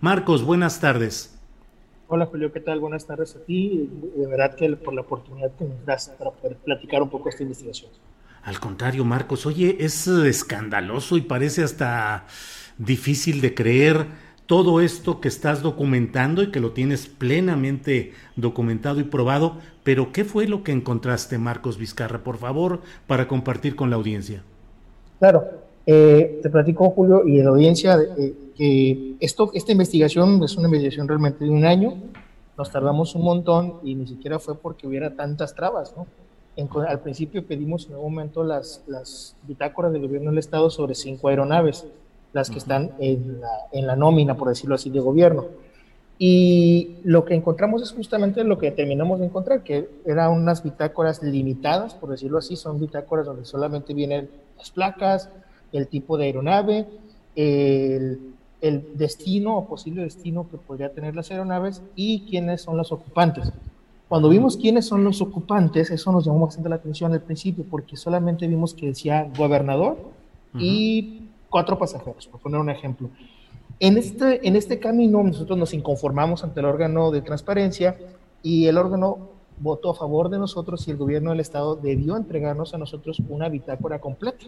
Marcos, buenas tardes. Hola Julio, ¿qué tal? Buenas tardes a ti. De verdad que por la oportunidad que nos das para poder platicar un poco esta investigación. Al contrario, Marcos, oye, es escandaloso y parece hasta difícil de creer todo esto que estás documentando y que lo tienes plenamente documentado y probado, pero ¿qué fue lo que encontraste, Marcos Vizcarra? Por favor, para compartir con la audiencia. Claro, eh, te platico, Julio, y en la audiencia, eh, que esto, esta investigación es una investigación realmente de un año, nos tardamos un montón y ni siquiera fue porque hubiera tantas trabas, ¿no? al principio pedimos en algún momento las, las bitácoras del gobierno del Estado sobre cinco aeronaves, las que están en la, en la nómina, por decirlo así, de gobierno. Y lo que encontramos es justamente lo que terminamos de encontrar, que eran unas bitácoras limitadas, por decirlo así, son bitácoras donde solamente vienen las placas, el tipo de aeronave, el, el destino o posible destino que podría tener las aeronaves y quiénes son los ocupantes. Cuando vimos quiénes son los ocupantes, eso nos llamó bastante la atención al principio, porque solamente vimos que decía gobernador y cuatro pasajeros, por poner un ejemplo. En este, en este camino nosotros nos inconformamos ante el órgano de transparencia y el órgano votó a favor de nosotros y el gobierno del estado debió entregarnos a nosotros una bitácora completa,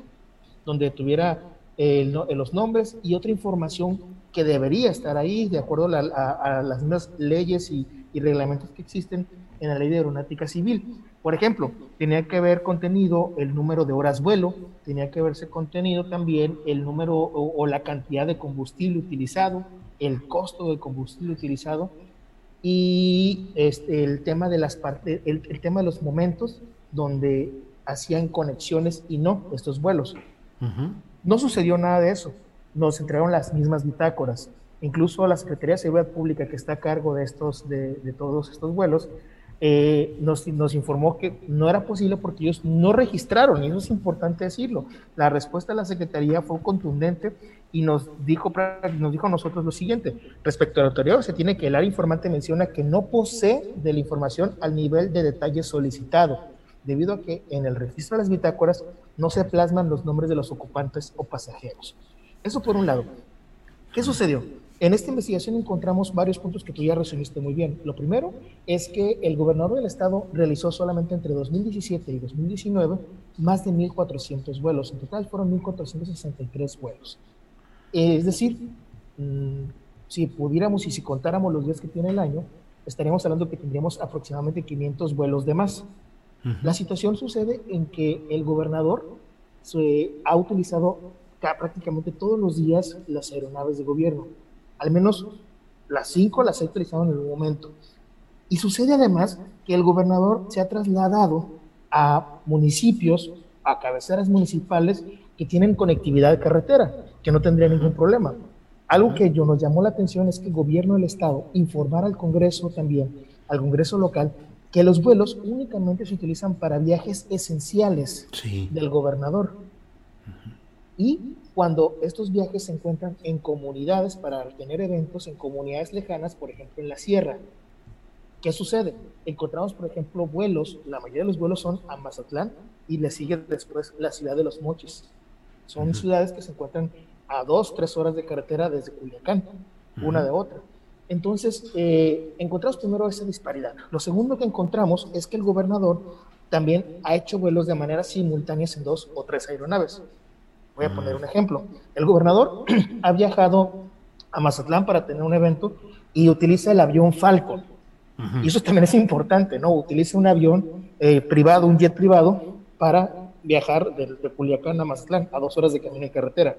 donde tuviera los nombres y otra información que debería estar ahí de acuerdo a, las mismas leyes y, reglamentos que existen en la ley de aeronáutica civil. Por ejemplo, tenía que haber contenido el número de horas vuelo, tenía que haberse contenido también el número o, la cantidad de combustible utilizado, el costo del combustible utilizado y este, el tema de las partes, el, tema de los momentos donde hacían conexiones y no estos vuelos. No sucedió nada de eso. Nos entregaron las mismas bitácoras. Incluso la Secretaría de Seguridad Pública, que está a cargo de, estos, de, todos estos vuelos, eh, nos, informó que no era posible porque ellos no registraron, y eso es importante decirlo. La respuesta de la Secretaría fue contundente y nos dijo, nos dijo a nosotros lo siguiente, respecto al anterior, se tiene que el área informante menciona que no posee de la información al nivel de detalle solicitado debido a que en el registro de las bitácoras no se plasman los nombres de los ocupantes o pasajeros. Eso por un lado. ¿Qué sucedió? En esta investigación encontramos varios puntos que tú ya resumiste muy bien. Lo primero es que el gobernador del estado realizó solamente entre 2017 y 2019 más de 1.400 vuelos. En total fueron 1.463 vuelos. Es decir, mm, si pudiéramos y si contáramos los días que tiene el año, estaríamos hablando que tendríamos aproximadamente 500 vuelos de más. La situación sucede en que el gobernador se ha utilizado prácticamente todos los días las aeronaves de gobierno. Al menos las cinco las ha utilizado en el momento. Y sucede además que el gobernador se ha trasladado a municipios, a cabeceras municipales que tienen conectividad de carretera, que no tendría ningún problema. Algo que yo nos llamó la atención es que el gobierno del estado informara al Congreso también, al Congreso local, que los vuelos únicamente se utilizan para viajes esenciales del gobernador. Y cuando estos viajes se encuentran en comunidades para tener eventos en comunidades lejanas, por ejemplo en la sierra, ¿qué sucede? Encontramos, por ejemplo, vuelos, la mayoría de los vuelos son a Mazatlán, y le sigue después la ciudad de Los Mochis. Son ciudades que se encuentran a dos, tres horas de carretera desde Culiacán, una de otra. Entonces, eh, encontramos primero esa disparidad. Lo segundo que encontramos es que el gobernador también ha hecho vuelos de manera simultánea en dos o tres aeronaves. Voy a poner un ejemplo. El gobernador ha viajado a Mazatlán para tener un evento y utiliza el avión Falcon. Y eso también es importante, ¿no? Utiliza un avión eh, privado, un jet privado, para viajar de, de, Culiacán a Mazatlán, a dos horas de camino en carretera.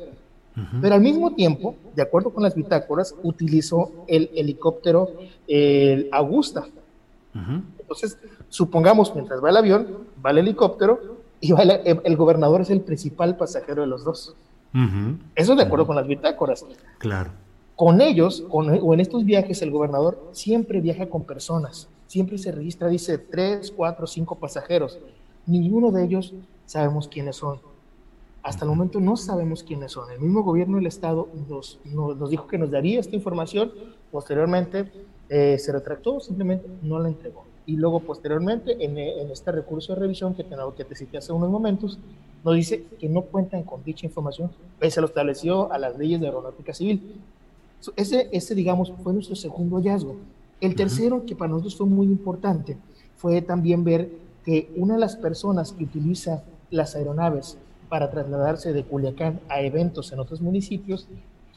Pero al mismo tiempo, de acuerdo con las bitácoras, utilizó el helicóptero el Augusta. Entonces, supongamos, mientras va el avión, va el helicóptero y va el, gobernador es el principal pasajero de los dos. Eso es de acuerdo con las bitácoras. Claro. Con ellos, o en estos viajes, el gobernador siempre viaja con personas. Siempre se registra, dice, tres, cuatro, cinco pasajeros. Ninguno de ellos sabemos quiénes son. Hasta el momento no sabemos quiénes son. El mismo gobierno del Estado nos, nos, dijo que nos daría esta información. Posteriormente eh, se retractó, simplemente no la entregó. Y luego, posteriormente, en, en, este recurso de revisión que te, que te cité hace unos momentos, nos dice que no cuentan con dicha información, pese a lo establecido a las leyes de aeronáutica civil. Ese, ese, digamos, fue nuestro segundo hallazgo. El tercero, que para nosotros fue muy importante, fue también ver que una de las personas que utiliza las aeronaves para trasladarse de Culiacán a eventos en otros municipios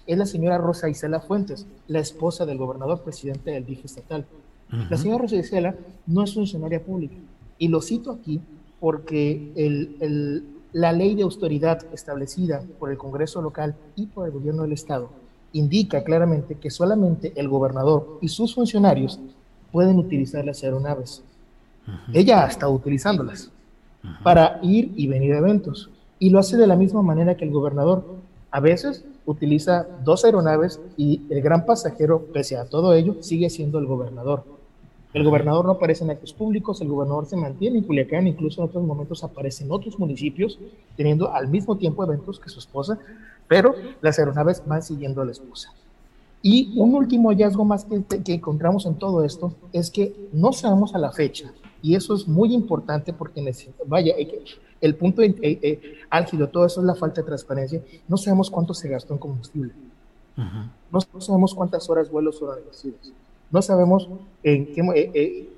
es la señora Rosa Isela Fuentes, la esposa del gobernador presidente del DIF estatal. La señora Rosa Isela no es funcionaria pública. Y lo cito aquí porque el, el, la ley de autoridad establecida por el Congreso local y por el gobierno del Estado indica claramente que solamente el gobernador y sus funcionarios pueden utilizar las aeronaves. Ella ha estado utilizándolas para ir y venir a eventos. Y lo hace de la misma manera que el gobernador. A veces utiliza dos aeronaves y el gran pasajero, pese a todo ello, sigue siendo el gobernador. El gobernador no aparece en actos públicos, el gobernador se mantiene en Culiacán, incluso en otros momentos aparece en otros municipios, teniendo al mismo tiempo eventos que su esposa, pero las aeronaves van siguiendo a la esposa. Y un último hallazgo más que, que, encontramos en todo esto es que no sabemos a la fecha, y eso es muy importante porque, vaya, el punto eh, eh, álgido, todo eso es la falta de transparencia, no sabemos cuánto se gastó en combustible, no, sabemos cuántas horas vuelos fueron reducidas, no sabemos en qué,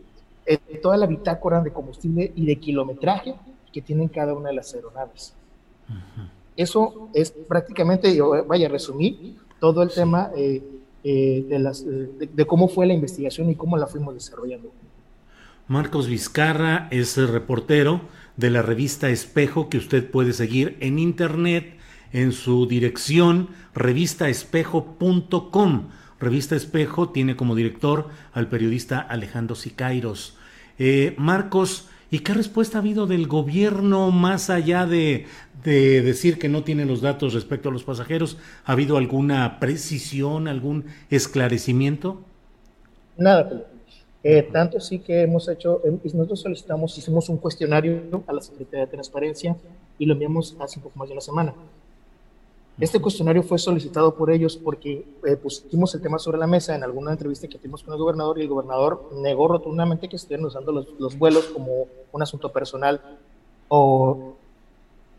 eh, toda la bitácora de combustible y de kilometraje que tienen cada una de las aeronaves. Eso es prácticamente, yo vaya a resumir todo el tema eh, eh, de, cómo fue la investigación y cómo la fuimos desarrollando. Marcos Vizcarra es el reportero de la revista Espejo que usted puede seguir en internet en su dirección revistaespejo.com. Revista Espejo tiene como director al periodista Alejandro Sicairos. Eh, Marcos, ¿Y qué respuesta ha habido del gobierno más allá de, decir que no tiene los datos respecto a los pasajeros? ¿Ha habido alguna precisión, algún esclarecimiento? Nada, eh, tanto sí que hemos hecho, em, nosotros solicitamos, hicimos un cuestionario a la Secretaría de Transparencia y lo enviamos hace un poco más de una semana. Este cuestionario fue solicitado por ellos porque eh, pusimos el tema sobre la mesa en alguna entrevista que tuvimos con el gobernador y el gobernador negó rotundamente que estuvieran usando los, los vuelos como un asunto personal. O,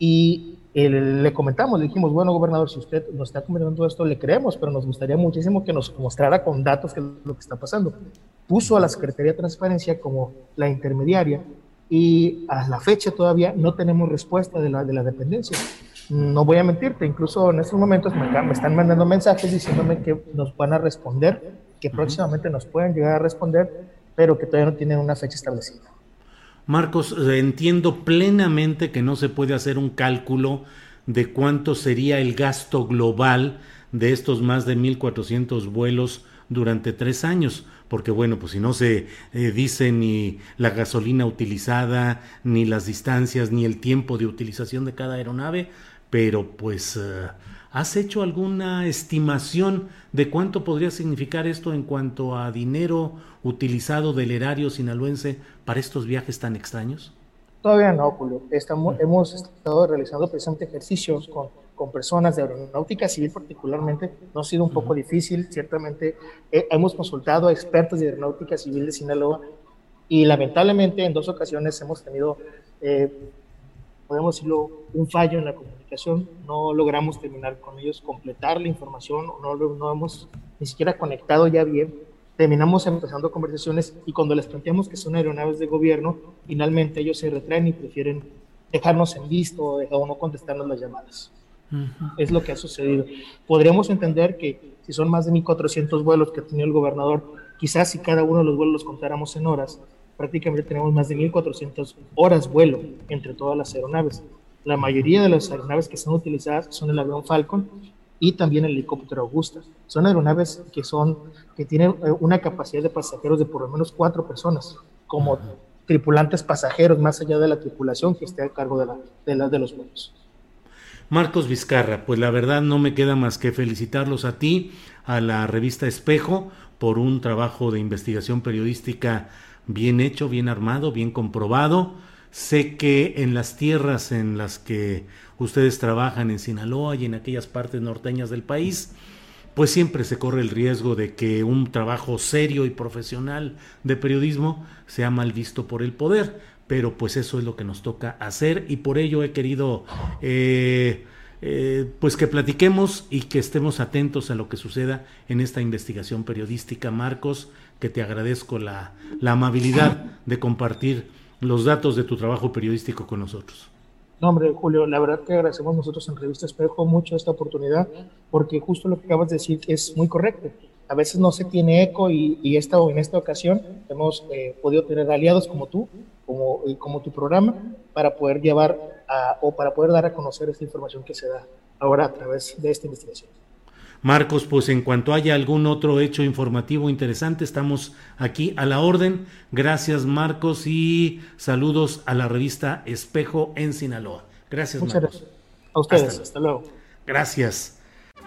y le comentamos, le dijimos, bueno, gobernador, si usted nos está comentando esto, le creemos, pero nos gustaría muchísimo que nos mostrara con datos qué es lo que está pasando. Puso a la Secretaría de Transparencia como la intermediaria y a la fecha todavía no tenemos respuesta de la, de la dependencia. No voy a mentirte, incluso en estos momentos me, están mandando mensajes diciéndome que nos van a responder, que próximamente nos pueden llegar a responder, pero que todavía no tienen una fecha establecida. Marcos, entiendo plenamente que no se puede hacer un cálculo de cuánto sería el gasto global de estos más de 1.400 vuelos durante tres años, porque bueno, pues si no se eh, dice ni la gasolina utilizada, ni las distancias, ni el tiempo de utilización de cada aeronave, pero pues eh, ¿has hecho alguna estimación de cuánto podría significar esto en cuanto a dinero utilizado del erario sinaloense para estos viajes tan extraños? Todavía no, Julio. Estamos, hemos estado realizando precisamente ejercicios con, con, personas de aeronáutica civil particularmente. No ha sido un poco difícil, ciertamente. Eh, hemos consultado a expertos de aeronáutica civil de Sinaloa y lamentablemente en dos ocasiones hemos tenido eh, podemos decirlo, un fallo en la comunicación, no logramos terminar con ellos, completar la información, no, no hemos ni siquiera conectado ya bien, terminamos empezando conversaciones y cuando les planteamos que son aeronaves de gobierno, finalmente ellos se retraen y prefieren dejarnos en visto o no contestarnos las llamadas. Es lo que ha sucedido. Podríamos entender que si son más de 1.400 vuelos que ha tenido el gobernador, quizás si cada uno de los vuelos los contáramos en horas, prácticamente tenemos más de 1.400 horas vuelo entre todas las aeronaves. La mayoría de las aeronaves que son utilizadas son el avión Falcon y también el helicóptero Augusta. Son aeronaves que, son, que tienen eh, una capacidad de pasajeros de por lo menos cuatro personas, como tripulantes pasajeros, más allá de la tripulación que esté a cargo de, la, de, la, de los vuelos. Marcos Vizcarra, pues la verdad no me queda más que felicitarlos a ti, a la revista Espejo, por un trabajo de investigación periodística bien hecho, bien armado, bien comprobado. Sé que en las tierras en las que ustedes trabajan, en Sinaloa y en aquellas partes norteñas del país, pues siempre se corre el riesgo de que un trabajo serio y profesional de periodismo sea mal visto por el poder, pero pues eso es lo que nos toca hacer y por ello he querido eh, eh, pues que platiquemos y que estemos atentos a lo que suceda en esta investigación periodística. Marcos, que te agradezco la, amabilidad de compartir los datos de tu trabajo periodístico con nosotros. No, hombre, Julio, la verdad que agradecemos nosotros en Revista Espejo mucho esta oportunidad, porque justo lo que acabas de decir es muy correcto. A veces no se tiene eco y, y esta, en esta ocasión hemos eh, podido tener aliados como tú, como, como tu programa, para poder llevar a, o para poder dar a conocer esta información que se da ahora a través de esta investigación. Marcos, pues en cuanto haya algún otro hecho informativo interesante, estamos aquí a la orden. Gracias, Marcos, y saludos a la revista Espejo en Sinaloa. Gracias, Muchas Marcos. Gracias. A ustedes, hasta, luego. Gracias.